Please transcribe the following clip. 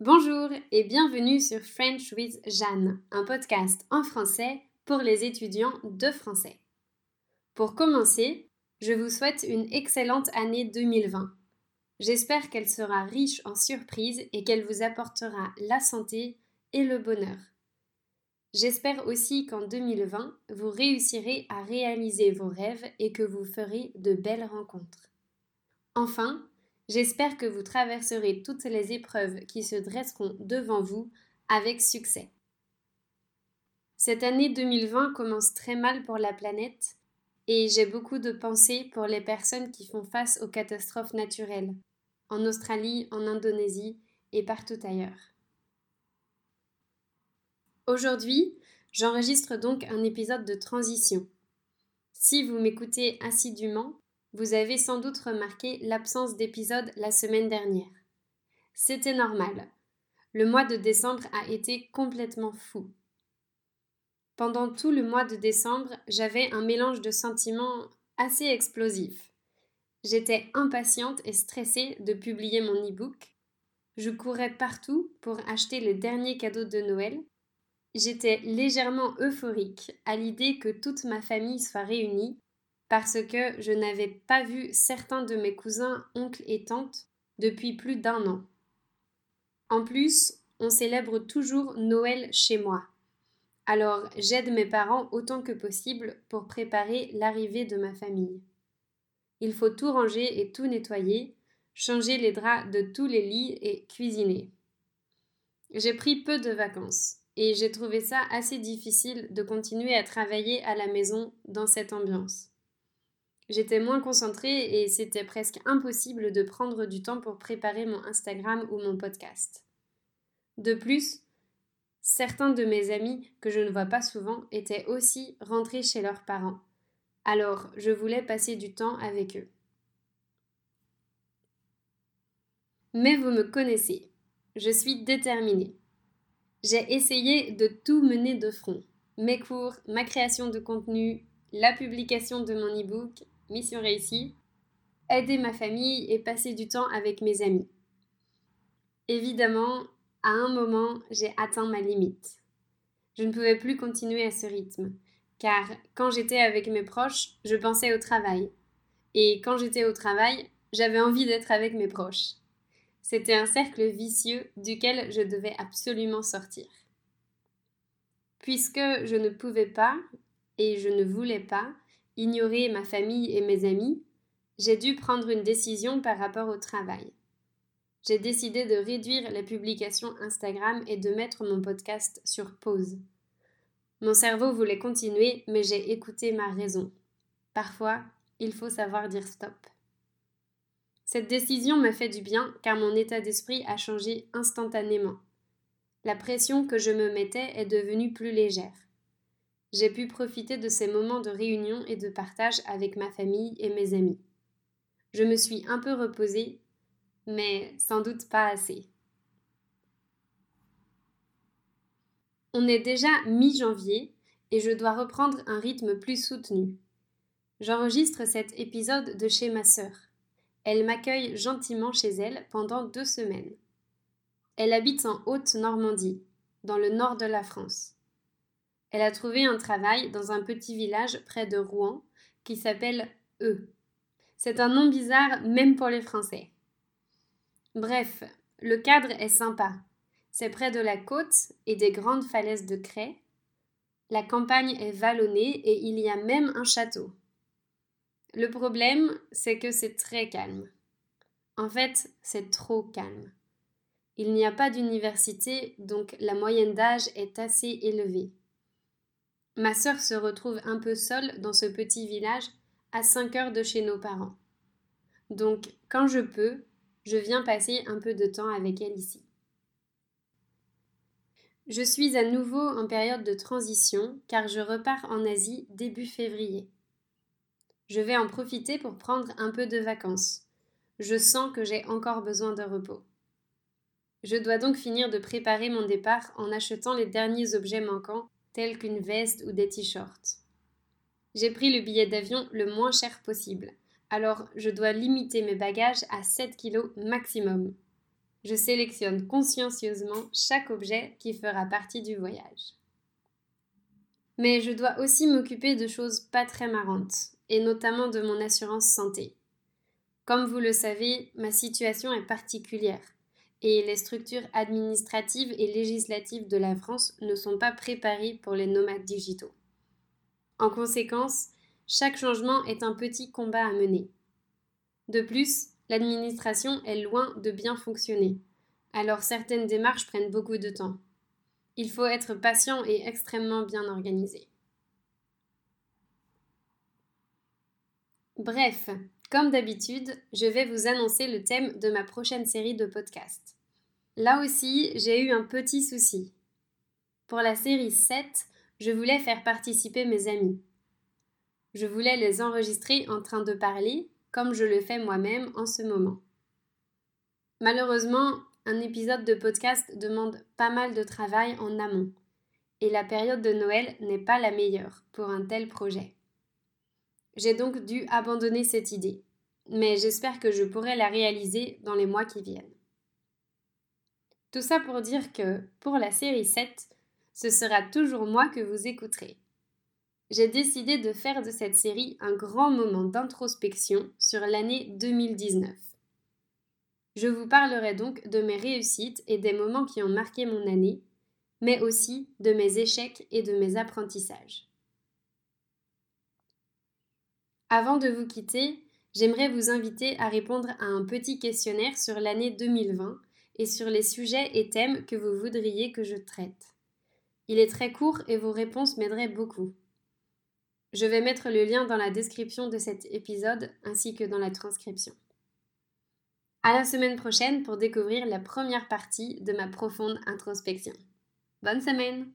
Bonjour et bienvenue sur French with Jeanne, un podcast en français pour les étudiants de français. Pour commencer, je vous souhaite une excellente année 2020. J'espère qu'elle sera riche en surprises et qu'elle vous apportera la santé et le bonheur. J'espère aussi qu'en 2020, vous réussirez à réaliser vos rêves et que vous ferez de belles rencontres. Enfin, J'espère que vous traverserez toutes les épreuves qui se dresseront devant vous avec succès. Cette année 2020 commence très mal pour la planète et j'ai beaucoup de pensées pour les personnes qui font face aux catastrophes naturelles, en Australie, en Indonésie et partout ailleurs. Aujourd'hui, j'enregistre donc un épisode de transition. Si vous m'écoutez assidûment, vous avez sans doute remarqué l'absence d'épisode la semaine dernière. C'était normal. Le mois de décembre a été complètement fou. Pendant tout le mois de décembre, j'avais un mélange de sentiments assez explosifs. J'étais impatiente et stressée de publier mon e-book. Je courais partout pour acheter le dernier cadeau de Noël. J'étais légèrement euphorique à l'idée que toute ma famille soit réunie parce que je n'avais pas vu certains de mes cousins, oncles et tantes depuis plus d'un an. En plus, on célèbre toujours Noël chez moi. Alors j'aide mes parents autant que possible pour préparer l'arrivée de ma famille. Il faut tout ranger et tout nettoyer, changer les draps de tous les lits et cuisiner. J'ai pris peu de vacances et j'ai trouvé ça assez difficile de continuer à travailler à la maison dans cette ambiance. J'étais moins concentrée et c'était presque impossible de prendre du temps pour préparer mon Instagram ou mon podcast. De plus, certains de mes amis que je ne vois pas souvent étaient aussi rentrés chez leurs parents. Alors, je voulais passer du temps avec eux. Mais vous me connaissez, je suis déterminée. J'ai essayé de tout mener de front. Mes cours, ma création de contenu, la publication de mon e-book, mission réussie, aider ma famille et passer du temps avec mes amis. Évidemment, à un moment, j'ai atteint ma limite. Je ne pouvais plus continuer à ce rythme, car quand j'étais avec mes proches, je pensais au travail. Et quand j'étais au travail, j'avais envie d'être avec mes proches. C'était un cercle vicieux duquel je devais absolument sortir. Puisque je ne pouvais pas, et je ne voulais pas, ignorer ma famille et mes amis, j'ai dû prendre une décision par rapport au travail. J'ai décidé de réduire les publications Instagram et de mettre mon podcast sur pause. Mon cerveau voulait continuer, mais j'ai écouté ma raison. Parfois, il faut savoir dire stop. Cette décision m'a fait du bien car mon état d'esprit a changé instantanément. La pression que je me mettais est devenue plus légère. J'ai pu profiter de ces moments de réunion et de partage avec ma famille et mes amis. Je me suis un peu reposée, mais sans doute pas assez. On est déjà mi-janvier et je dois reprendre un rythme plus soutenu. J'enregistre cet épisode de chez ma sœur. Elle m'accueille gentiment chez elle pendant deux semaines. Elle habite en Haute-Normandie, dans le nord de la France. Elle a trouvé un travail dans un petit village près de Rouen qui s'appelle E. C'est un nom bizarre même pour les Français. Bref, le cadre est sympa. C'est près de la côte et des grandes falaises de craie. La campagne est vallonnée et il y a même un château. Le problème, c'est que c'est très calme. En fait, c'est trop calme. Il n'y a pas d'université, donc la moyenne d'âge est assez élevée. Ma sœur se retrouve un peu seule dans ce petit village à 5 heures de chez nos parents. Donc, quand je peux, je viens passer un peu de temps avec elle ici. Je suis à nouveau en période de transition car je repars en Asie début février. Je vais en profiter pour prendre un peu de vacances. Je sens que j'ai encore besoin de repos. Je dois donc finir de préparer mon départ en achetant les derniers objets manquants tels qu'une veste ou des t-shirts. J'ai pris le billet d'avion le moins cher possible, alors je dois limiter mes bagages à 7 kg maximum. je sélectionne consciencieusement chaque objet qui fera partie du voyage. Mais je dois aussi m'occuper de choses pas très marrantes, et notamment de mon assurance santé. Comme vous le savez, ma situation est particulière, et les structures administratives et législatives de la France ne sont pas préparées pour les nomades digitaux. En conséquence, chaque changement est un petit combat à mener. De plus, l'administration est loin de bien fonctionner, alors certaines démarches prennent beaucoup de temps. Il faut être patient et extrêmement bien organisé. Bref, comme d'habitude, je vais vous annoncer le thème de ma prochaine série de podcasts. Là aussi, j'ai eu un petit souci. Pour la série 7, je voulais faire participer mes amis. Je voulais les enregistrer en train de parler, comme je le fais moi-même en ce moment. Malheureusement, un épisode de podcast demande pas mal de travail en amont, et la période de Noël n'est pas la meilleure pour un tel projet. J'ai donc dû abandonner cette idée, mais j'espère que je pourrai la réaliser dans les mois qui viennent. Tout ça pour dire que, pour la série 7, ce sera toujours moi que vous écouterez. J'ai décidé de faire de cette série un grand moment d'introspection sur l'année 2019. Je vous parlerai donc de mes réussites et des moments qui ont marqué mon année, mais aussi de mes échecs et de mes apprentissages. Avant de vous quitter, j'aimerais vous inviter à répondre à un petit questionnaire sur l'année 2020 et sur les sujets et thèmes que vous voudriez que je traite. Il est très court et vos réponses m'aideraient beaucoup. Je vais mettre le lien dans la description de cet épisode ainsi que dans la transcription. À la semaine prochaine pour découvrir la première partie de ma profonde introspection. Bonne semaine